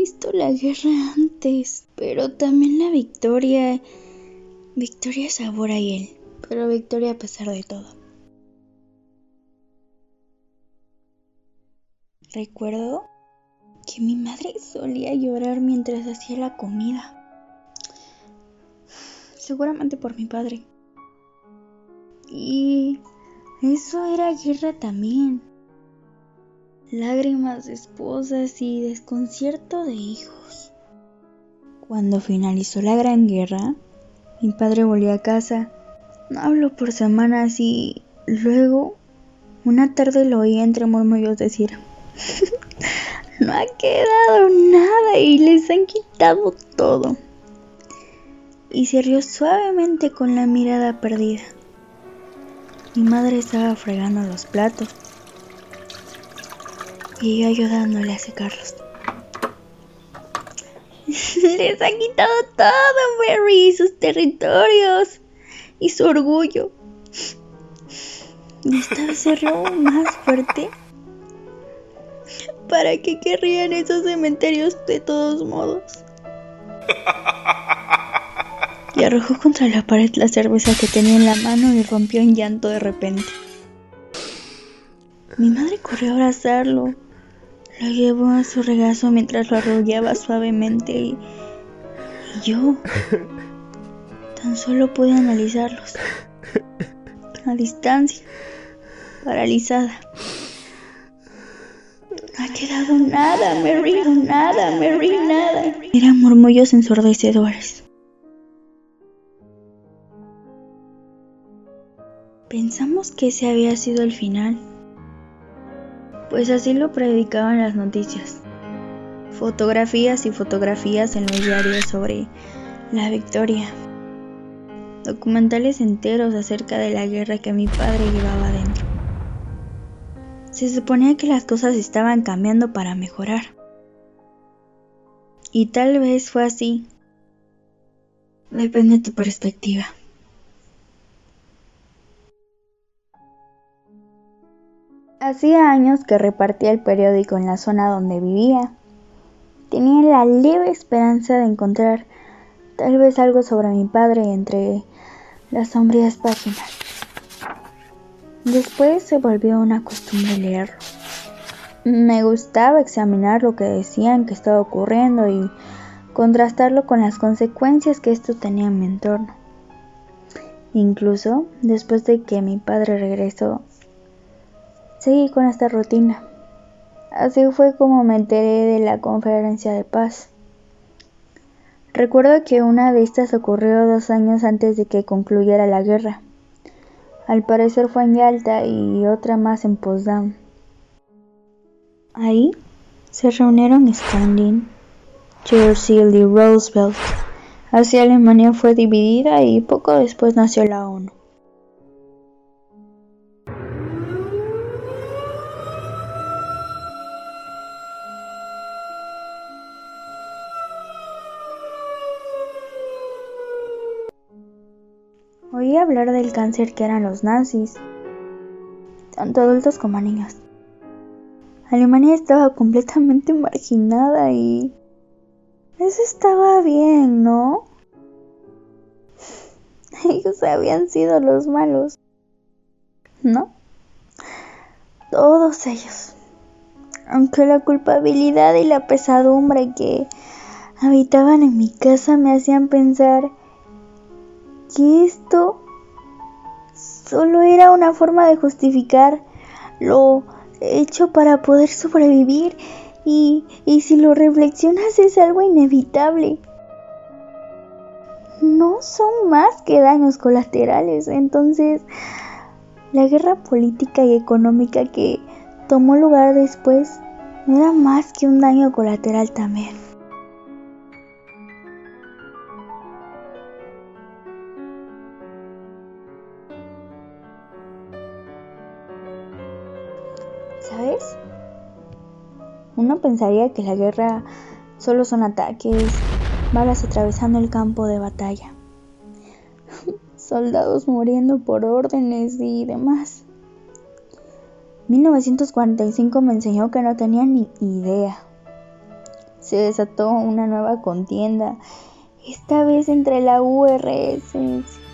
visto la guerra antes, pero también la victoria. Victoria es ahora y él, pero victoria a pesar de todo. Recuerdo que mi madre solía llorar mientras hacía la comida. Seguramente por mi padre. Y eso era guerra también. Lágrimas de esposas y desconcierto de hijos. Cuando finalizó la gran guerra, mi padre volvió a casa. No habló por semanas y luego una tarde lo oí entre murmullos decir, no ha quedado nada y les han quitado todo. Y se rió suavemente con la mirada perdida. Mi madre estaba fregando los platos y yo ayudándole a secarlos. Les ha quitado todo, Mary, sus territorios y su orgullo. Y esta vez más fuerte. ¿Para qué querrían esos cementerios de todos modos? y arrojó contra la pared la cerveza que tenía en la mano y rompió en llanto de repente. Mi madre corrió a abrazarlo. Lo llevó a su regazo mientras lo arrollaba suavemente y, y yo tan solo pude analizarlos a distancia, paralizada. No ha quedado nada, Mary, nada, Mary, nada. Eran murmullos ensordecedores. Pensamos que ese había sido el final, pues así lo predicaban las noticias. Fotografías y fotografías en los diarios sobre la victoria. Documentales enteros acerca de la guerra que mi padre llevaba adentro. Se suponía que las cosas estaban cambiando para mejorar. Y tal vez fue así. Depende de tu perspectiva. Hacía años que repartía el periódico en la zona donde vivía. Tenía la leve esperanza de encontrar tal vez algo sobre mi padre entre las sombrías páginas. Después se volvió una costumbre leerlo. Me gustaba examinar lo que decían que estaba ocurriendo y contrastarlo con las consecuencias que esto tenía en mi entorno. Incluso después de que mi padre regresó Seguí con esta rutina. Así fue como me enteré de la conferencia de paz. Recuerdo que una de estas ocurrió dos años antes de que concluyera la guerra. Al parecer fue en Yalta y otra más en Potsdam. Ahí se reunieron Stalin, Churchill y Roosevelt. Así Alemania fue dividida y poco después nació la ONU. Oí hablar del cáncer que eran los nazis, tanto adultos como niños. Alemania estaba completamente marginada y... Eso estaba bien, ¿no? Ellos habían sido los malos. ¿No? Todos ellos. Aunque la culpabilidad y la pesadumbre que habitaban en mi casa me hacían pensar que esto solo era una forma de justificar lo hecho para poder sobrevivir y, y si lo reflexionas es algo inevitable. No son más que daños colaterales, entonces la guerra política y económica que tomó lugar después no era más que un daño colateral también. ¿Sabes? Uno pensaría que la guerra solo son ataques, balas atravesando el campo de batalla, soldados muriendo por órdenes y demás. 1945 me enseñó que no tenía ni idea. se desató una nueva contienda, esta vez entre la URSS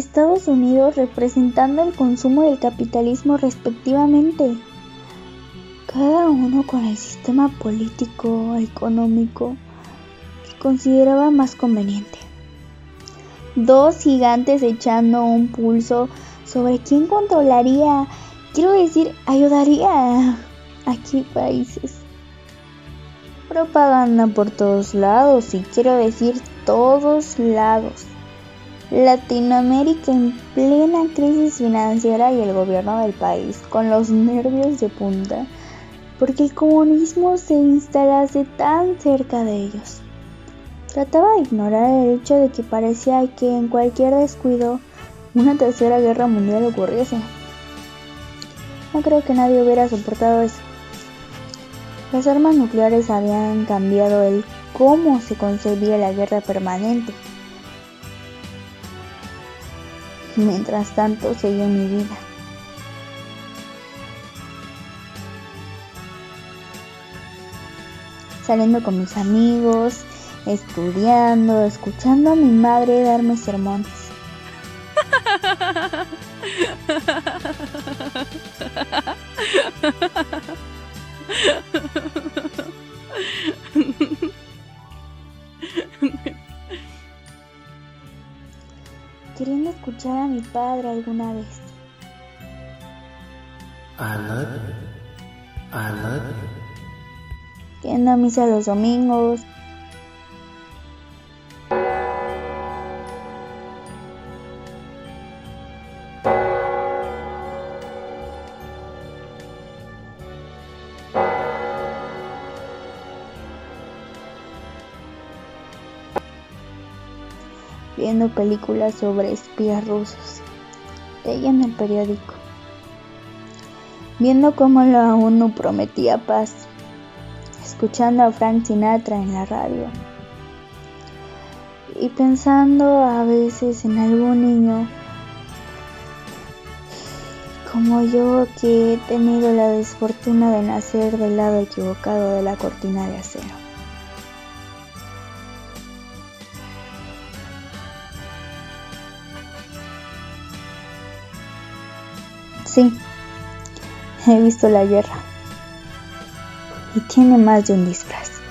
Estados Unidos representando el consumo y el capitalismo respectivamente, cada uno con el sistema político, económico que consideraba más conveniente. Dos gigantes echando un pulso sobre quién controlaría, quiero decir, ayudaría a qué países. Propaganda por todos lados, y quiero decir todos lados. Latinoamérica en plena crisis financiera y el gobierno del país con los nervios de punta porque el comunismo se instalase tan cerca de ellos. Trataba de ignorar el hecho de que parecía que en cualquier descuido una tercera guerra mundial ocurriese. No creo que nadie hubiera soportado eso. Las armas nucleares habían cambiado el cómo se concebía la guerra permanente. Mientras tanto seguía mi vida. Saliendo con mis amigos, estudiando, escuchando a mi madre darme sermones. escuchar a mi padre alguna vez. I love you. I love you. Yendo a misa los domingos. Viendo películas sobre espías rusos, leyendo el periódico, viendo cómo la ONU prometía paz, escuchando a Frank Sinatra en la radio y pensando a veces en algún niño como yo que he tenido la desfortuna de nacer del lado equivocado de la cortina de acero. Sí, he visto la guerra. Y tiene más de un disfraz.